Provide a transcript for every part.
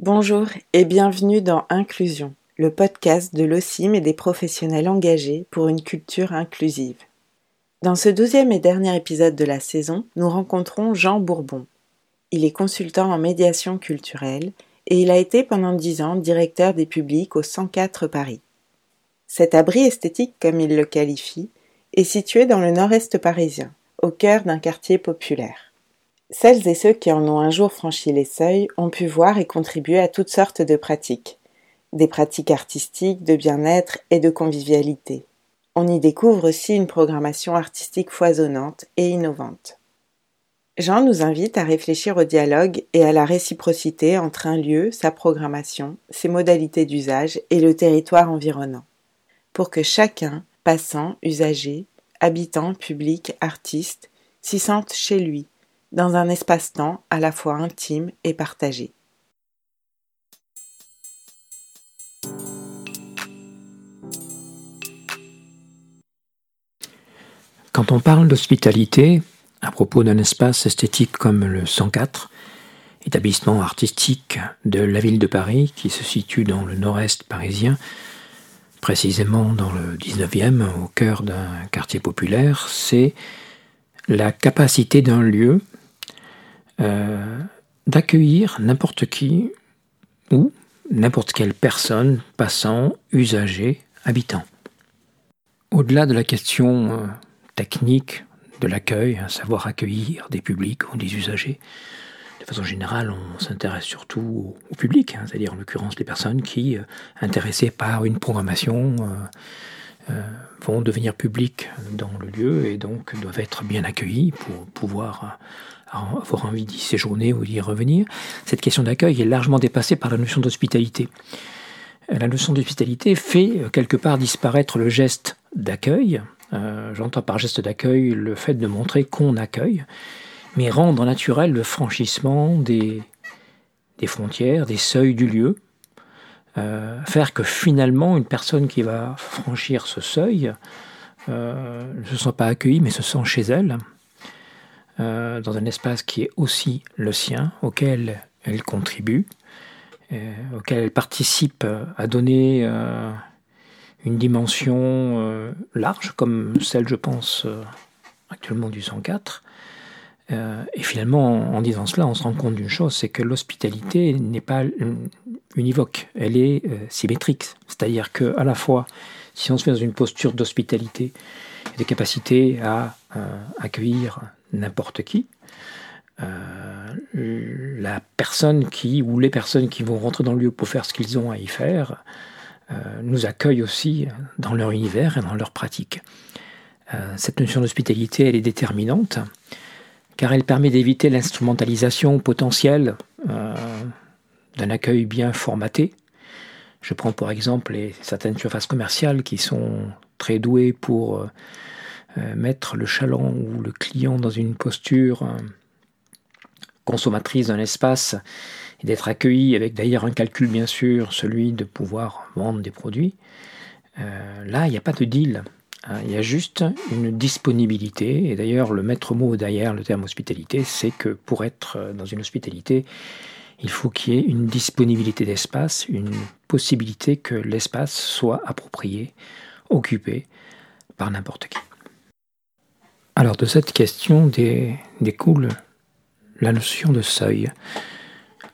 Bonjour et bienvenue dans Inclusion, le podcast de l'OCIM et des professionnels engagés pour une culture inclusive. Dans ce douzième et dernier épisode de la saison, nous rencontrons Jean Bourbon. Il est consultant en médiation culturelle et il a été pendant dix ans directeur des publics au 104 Paris. Cet abri esthétique, comme il le qualifie, est situé dans le nord-est parisien, au cœur d'un quartier populaire. Celles et ceux qui en ont un jour franchi les seuils ont pu voir et contribuer à toutes sortes de pratiques. Des pratiques artistiques, de bien-être et de convivialité. On y découvre aussi une programmation artistique foisonnante et innovante. Jean nous invite à réfléchir au dialogue et à la réciprocité entre un lieu, sa programmation, ses modalités d'usage et le territoire environnant, pour que chacun, passant, usager, habitant, public, artiste, s'y sente chez lui, dans un espace-temps à la fois intime et partagé. Quand on parle d'hospitalité, à propos d'un espace esthétique comme le 104, établissement artistique de la ville de Paris qui se situe dans le nord-est parisien, précisément dans le 19e, au cœur d'un quartier populaire, c'est la capacité d'un lieu euh, d'accueillir n'importe qui ou n'importe quelle personne passant, usager, habitant. Au-delà de la question euh, technique de l'accueil, savoir accueillir des publics ou des usagers, de façon générale, on s'intéresse surtout au, public, hein, c'est-à-dire en l'occurrence les personnes qui, euh, intéressées par une programmation, vont devenir publiques dans le lieu et donc doivent être bien accueillis pour pouvoir avoir envie d'y séjourner ou d'y revenir. Cette question d'accueil est largement dépassée par la notion d'hospitalité. La notion d'hospitalité fait euh, quelque part disparaître le geste d'accueil. Euh, j'entends par geste d'accueil le fait de montrer qu'on accueille, mais rendre naturel le franchissement des, frontières, des seuils du lieu, euh, faire que finalement une personne qui va franchir ce seuil ne se sent pas accueillie mais se sent chez elle. Euh, dans un espace qui est aussi le sien, auquel elle contribue, euh, auquel elle participe à donner euh, une dimension large, comme celle, je pense, actuellement du 104. et finalement, en, disant cela, on se rend compte d'une chose, c'est que l'hospitalité n'est pas univoque, elle est symétrique. C'est-à-dire qu'à la fois, si on se met dans une posture d'hospitalité, des capacités à accueillir n'importe qui. Euh, la personne qui, ou les personnes qui vont rentrer dans le lieu pour faire ce qu'ils ont à y faire, euh, nous accueillent aussi dans leur univers et dans leur pratique. Euh, cette notion d'hospitalité, elle est déterminante, car elle permet d'éviter l'instrumentalisation potentielle d'un accueil bien formaté. Je prends pour exemple certaines surfaces commerciales qui sont très douées pour mettre le chaland ou le client dans une posture euh, consommatrice d'un espace et d'être accueilli avec d'ailleurs un calcul bien sûr, celui de pouvoir vendre des produits, euh, là il n'y a pas de deal. Hein. il y a juste une disponibilité. Et d'ailleurs, le maître mot derrière le terme hospitalité, c'est que pour être dans une hospitalité, il faut qu'il y ait une disponibilité d'espace, une possibilité que l'espace soit approprié, occupé par n'importe qui. Alors de cette question découle la notion de seuil.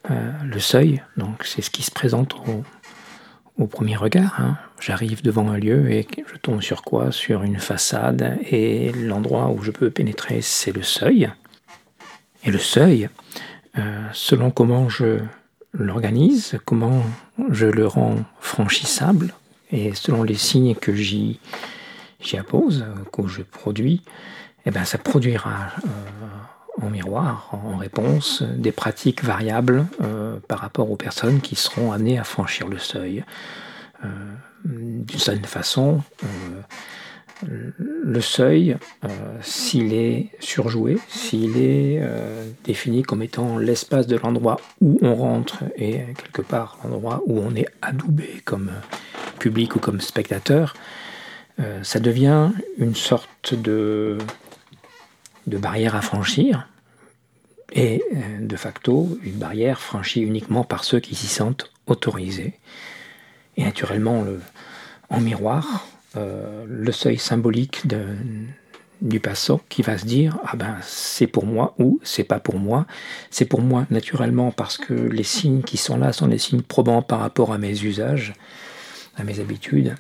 Euh, le seuil, donc c'est ce qui se présente au, premier regard. Hein. J'arrive devant un lieu et je tombe sur quoi? Sur une façade et l'endroit où je peux pénétrer, c'est le seuil. Et le seuil, euh, selon comment je l'organise, comment je le rends franchissable, et selon les signes que j'y appose, que je produis, eh ben, ça produira euh, en miroir, en réponse, des pratiques variables euh, par rapport aux personnes qui seront amenées à franchir le seuil. Euh, d'une certaine façon, le seuil, s'il est surjoué, s'il est défini comme étant l'espace de l'endroit où on rentre et quelque part l'endroit où on est adoubé comme public ou comme spectateur, ça devient une sorte de de barrières à franchir, est de facto une barrière franchie uniquement par ceux qui s'y sentent autorisés. Et naturellement, en miroir, le seuil symbolique du passant qui va se dire ah ben c'est pour moi ou c'est pas pour moi c'est pour moi naturellement parce que les signes qui sont là sont des signes probants par rapport à mes usages à mes habitudes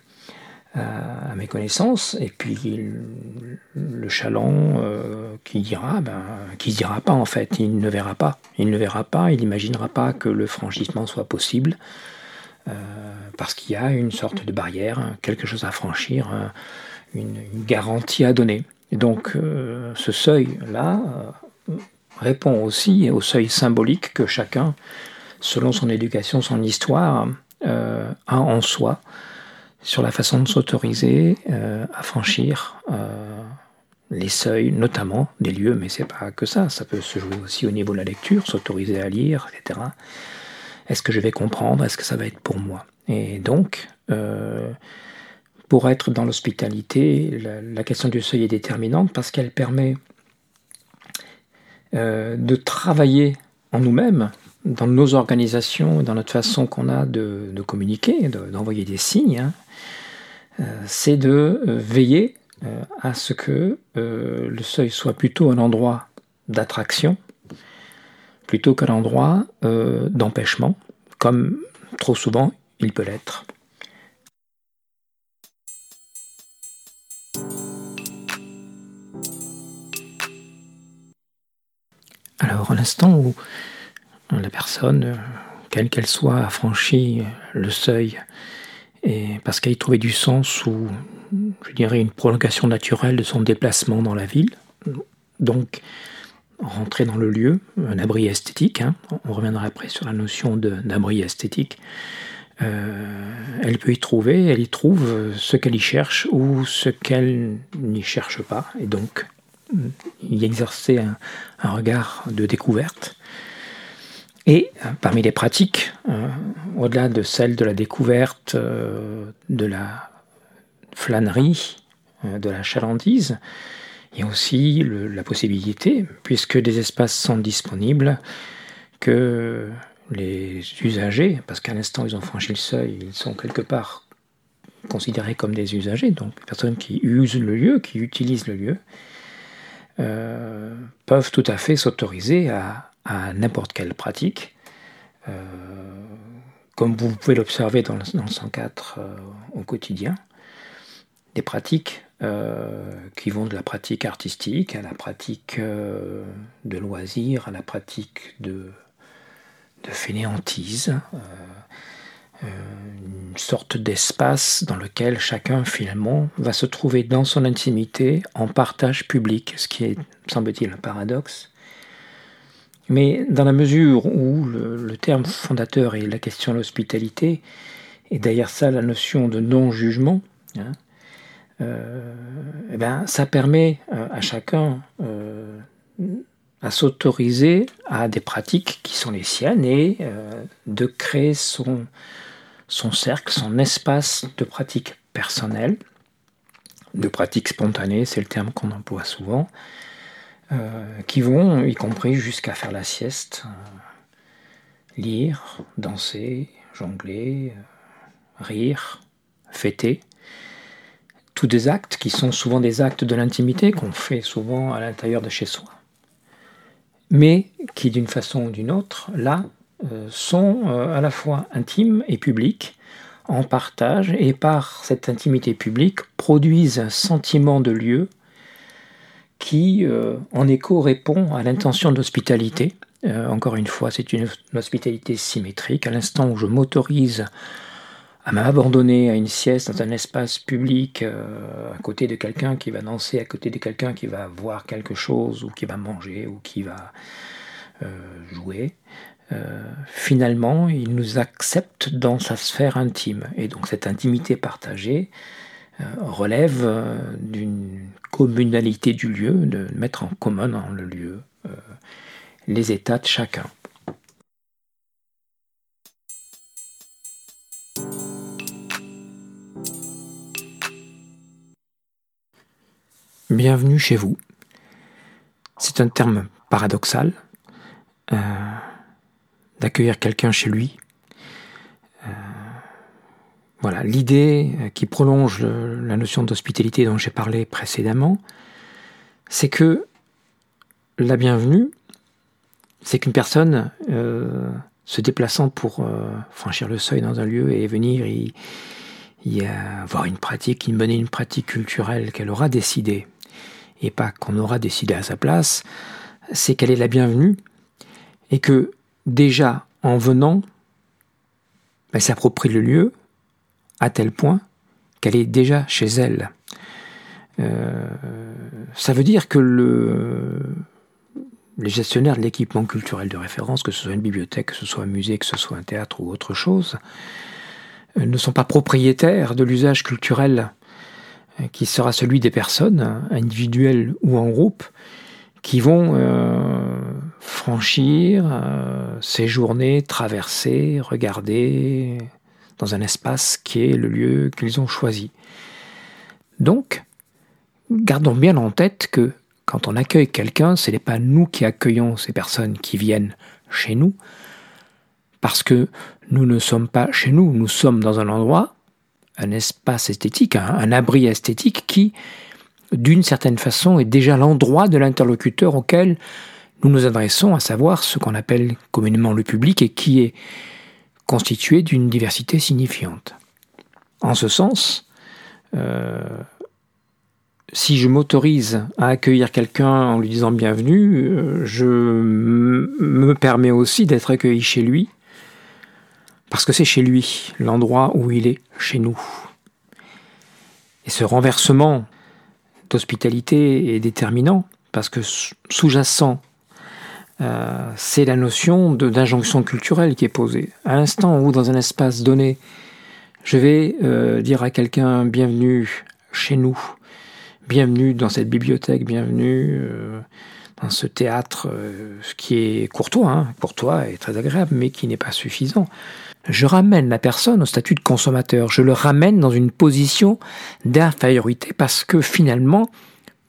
à, mes connaissances et puis le, chaland euh, qui dira ben qui dira pas en fait. Il ne verra pas. Il ne verra pas il n'imaginera pas que le franchissement soit possible euh, parce qu'il y a une sorte de barrière quelque chose à franchir une garantie à donner. Donc euh, ce seuil-là euh, répond aussi au seuil symbolique que chacun, selon son éducation, son histoire, euh, a en soi sur la façon de s'autoriser à franchir les seuils, notamment des lieux, mais c'est pas que ça, ça peut se jouer aussi au niveau de la lecture, s'autoriser à lire, etc. Est-ce que je vais comprendre? Est-ce que ça va être pour moi? Et donc, pour être dans l'hospitalité, la, question du seuil est déterminante parce qu'elle permet euh, de travailler en nous-mêmes, dans nos organisations, dans notre façon qu'on a de, communiquer, d'envoyer des signes. Hein. Euh, c'est de euh, veiller à ce que le seuil soit plutôt un endroit d'attraction plutôt qu'un endroit d'empêchement, comme trop souvent il peut l'être. Alors, à l'instant où la personne, quelle qu'elle soit, a franchi le seuil, parce qu'elle y trouvait du sens ou, je dirais, une prolongation naturelle de son déplacement dans la ville, donc rentrer dans le lieu, un abri esthétique, hein, on reviendra après sur la notion d'abri esthétique, euh, elle peut y trouver, elle y trouve ce qu'elle y cherche ou ce qu'elle n'y cherche pas, et donc y exercer un, regard de découverte. Et euh, parmi les pratiques, euh, au-delà de celle de la découverte, euh, de la flânerie, de la chalandise, il y a aussi la possibilité, puisque des espaces sont disponibles, que les usagers, parce qu'à l'instant ils ont franchi le seuil, ils sont quelque part considérés comme des usagers, donc personnes qui usent le lieu, qui utilisent le lieu, peuvent tout à fait s'autoriser à, n'importe quelle pratique. Euh, comme vous pouvez l'observer dans, le 104 euh, au quotidien, des pratiques qui vont de la pratique artistique à la pratique de loisirs, à la pratique de, de fainéantise, une sorte d'espace dans lequel chacun finalement va se trouver dans son intimité en partage public, ce qui est, semble-t-il, un paradoxe. Mais dans la mesure où le, terme fondateur est la question de l'hospitalité, et derrière ça la notion de non-jugement, hein, euh, eh ben, ça permet euh, à chacun euh, à s'autoriser à des pratiques qui sont les siennes et de créer son, son cercle, son espace de pratique personnelle, de pratique spontanée, c'est le terme qu'on emploie souvent, euh, qui vont, y compris jusqu'à faire la sieste, euh, lire, danser, jongler, euh, rire, fêter. Tous des actes qui sont souvent des actes de l'intimité qu'on fait souvent à l'intérieur de chez soi. Mais qui d'une façon ou d'une autre, là, euh, sont euh, à la fois intimes et publiques, en partage, et par cette intimité publique produisent un sentiment de lieu qui, euh, en écho, répond à l'intention d'hospitalité. encore une fois, c'est une, hospitalité symétrique. À l'instant où je m'autorise à m'abandonner à une sieste dans un espace public à côté de quelqu'un qui va danser, à côté de quelqu'un qui va voir quelque chose ou qui va manger ou qui va jouer, euh, finalement, il nous accepte dans sa sphère intime. Et donc cette intimité partagée euh, relève euh, d'une communalité du lieu, de mettre en commun dans le lieu les états de chacun. Bienvenue chez vous. C'est un terme paradoxal euh, d'accueillir quelqu'un chez lui. Euh, voilà, l'idée qui prolonge la notion d'hospitalité dont j'ai parlé précédemment, c'est que la bienvenue, c'est qu'une personne se déplaçant pour franchir le seuil dans un lieu et venir y, y avoir une pratique, y mener une pratique culturelle qu'elle aura décidée, et pas qu'on aura décidé à sa place, c'est qu'elle est la bienvenue et que déjà en venant, elle s'approprie le lieu à tel point qu'elle est déjà chez elle. Euh, ça veut dire que le, les gestionnaires de l'équipement culturel de référence, que ce soit une bibliothèque, que ce soit un musée, que ce soit un théâtre ou autre chose, euh, ne sont pas propriétaires de l'usage culturel euh, qui sera celui des personnes, individuelles ou en groupe, qui vont franchir, séjourner, traverser, regarder dans un espace qui est le lieu qu'ils ont choisi. Donc, gardons bien en tête que quand on accueille quelqu'un, ce n'est pas nous qui accueillons ces personnes qui viennent chez nous, parce que nous ne sommes pas chez nous, nous sommes dans un endroit, un espace esthétique, un, abri esthétique qui, d'une certaine façon, est déjà l'endroit de l'interlocuteur auquel nous nous adressons, à savoir ce qu'on appelle communément le public et qui est constitué d'une diversité signifiante. En ce sens, euh, si je m'autorise à accueillir quelqu'un en lui disant bienvenue, euh, je me permets aussi d'être accueilli chez lui parce que c'est chez lui, l'endroit où il est chez nous. Et ce renversement d'hospitalité est déterminant, parce que sous-jacent, euh, c'est la notion d'injonction culturelle qui est posée. À l'instant où, dans un espace donné, je vais euh, dire à quelqu'un bienvenue chez nous, bienvenue dans cette bibliothèque, bienvenue euh, dans ce théâtre, ce qui est courtois, hein, courtois et très agréable, mais qui n'est pas suffisant je ramène la personne au statut de consommateur, je le ramène dans une position d'infériorité parce que finalement,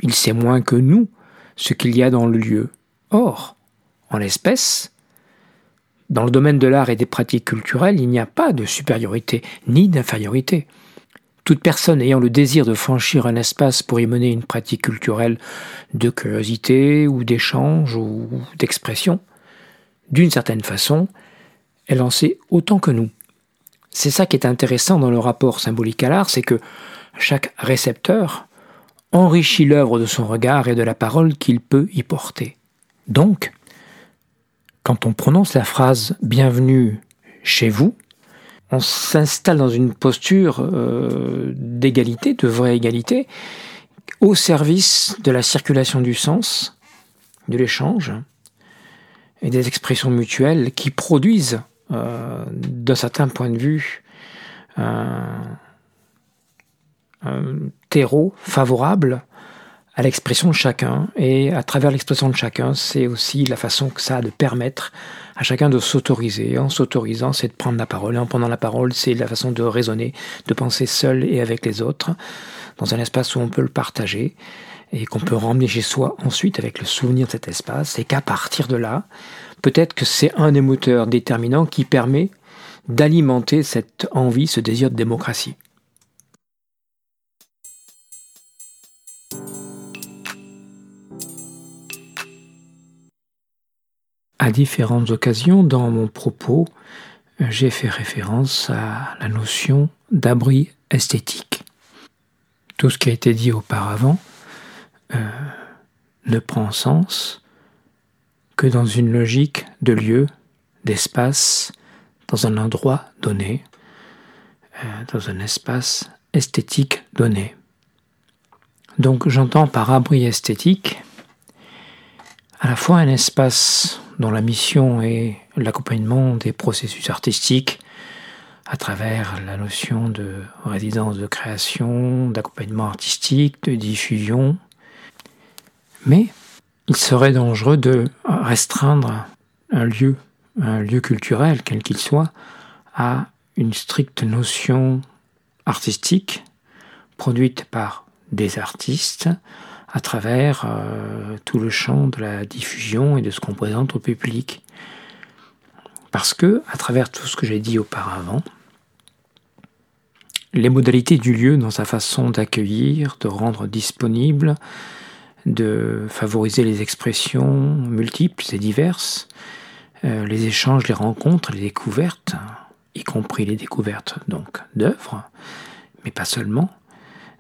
il sait moins que nous ce qu'il y a dans le lieu. Or, l'espèce, dans le domaine de l'art et des pratiques culturelles, il n'y a pas de supériorité ni d'infériorité. Toute personne ayant le désir de franchir un espace pour y mener une pratique culturelle de curiosité ou d'échange ou d'expression, d'une certaine façon, elle en sait autant que nous. C'est ça qui est intéressant dans le rapport symbolique à l'art, c'est que chaque récepteur enrichit l'œuvre de son regard et de la parole qu'il peut y porter. Donc, quand on prononce la phrase Bienvenue chez vous, on s'installe dans une posture euh, d'égalité, de vraie égalité, au service de la circulation du sens, de l'échange et des expressions mutuelles qui produisent euh, d'un certain point de vue, un, terreau favorable à l'expression de chacun. Et à travers l'expression de chacun, c'est aussi la façon que ça a de permettre à chacun de s'autoriser. En s'autorisant, c'est de prendre la parole. Et en prenant la parole, c'est la façon de raisonner, de penser seul et avec les autres, dans un espace où on peut le partager et qu'on peut ramener chez soi ensuite avec le souvenir de cet espace. Et qu'à partir de là, peut-être que c'est un des moteurs déterminants qui permet d'alimenter cette envie, ce désir de démocratie. À différentes occasions dans mon propos, j'ai fait référence à la notion d'abri esthétique. Tout ce qui a été dit auparavant euh, ne prend sens que dans une logique de lieu, d'espace, dans un endroit donné, euh, dans un espace esthétique donné. Donc j'entends par abri esthétique à la fois un espace dont la mission est l'accompagnement des processus artistiques à travers la notion de résidence de création, d'accompagnement artistique, de diffusion, mais il serait dangereux de restreindre un lieu, un lieu culturel, quel qu'il soit, à une stricte notion artistique produite par des artistes à travers euh, tout le champ de la diffusion et de ce qu'on présente au public. Parce que, à travers tout ce que j'ai dit auparavant, les modalités du lieu dans sa façon d'accueillir, de rendre disponible, de favoriser les expressions multiples et diverses, euh, les échanges, les rencontres, les découvertes, y compris les découvertes donc d'œuvres, mais pas seulement.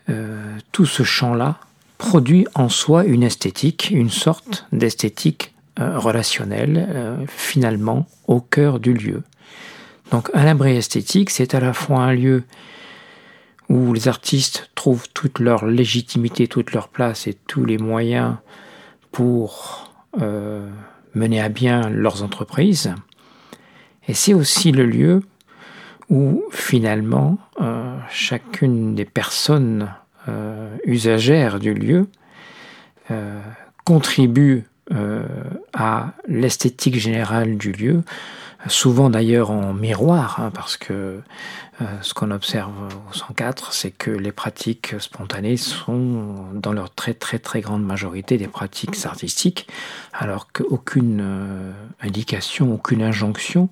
Euh, tout ce champ-là produit en soi une esthétique, une sorte d'esthétique euh, relationnelle, finalement au cœur du lieu. Donc un abri esthétique, c'est à la fois un lieu où les artistes trouvent toute leur légitimité, toute leur place et tous les moyens pour euh, mener à bien leurs entreprises. Et c'est aussi le lieu où finalement euh, chacune des personnes euh, usagères du lieu contribue à l'esthétique générale du lieu, souvent d'ailleurs en miroir, hein, parce que euh, ce qu'on observe au 104, c'est que les pratiques spontanées sont, dans leur très très très grande majorité, des pratiques artistiques, alors qu'aucune euh, indication, aucune injonction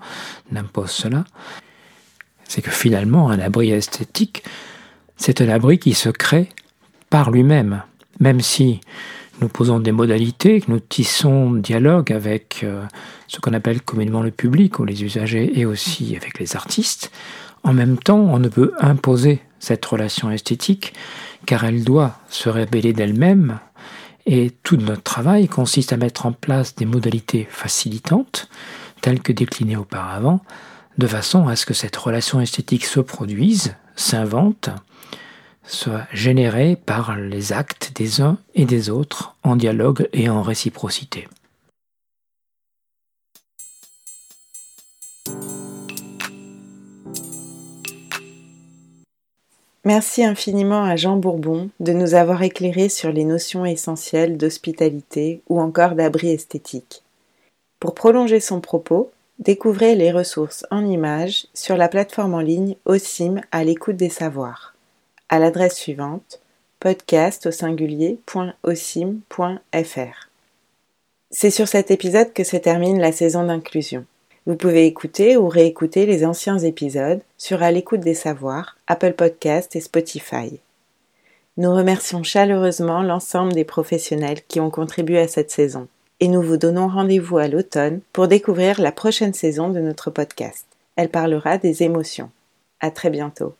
n'impose cela. C'est que finalement, un abri esthétique, c'est un abri qui se crée par lui-même, même si nous posons des modalités, que nous tissons dialogue avec euh, ce qu'on appelle communément le public ou les usagers et aussi avec les artistes, en même temps, on ne peut imposer cette relation esthétique car elle doit se révéler d'elle-même et tout notre travail consiste à mettre en place des modalités facilitantes, telles que déclinées auparavant, de façon à ce que cette relation esthétique se produise, s'invente, soit générée par les actes des uns et des autres en dialogue et en réciprocité. Merci infiniment à Jean Bourbon de nous avoir éclairé sur les notions essentielles d'hospitalité ou encore d'abri esthétique. Pour prolonger son propos, découvrez les ressources en images sur la plateforme en ligne OSIM à l'écoute des savoirs. À l'adresse suivante podcast. C'est sur cet épisode que se termine la saison d'inclusion. Vous pouvez écouter ou réécouter les anciens épisodes sur À l'écoute des savoirs, Apple Podcast et Spotify. Nous remercions chaleureusement l'ensemble des professionnels qui ont contribué à cette saison et nous vous donnons rendez-vous à l'automne pour découvrir la prochaine saison de notre podcast. Elle parlera des émotions. À très bientôt.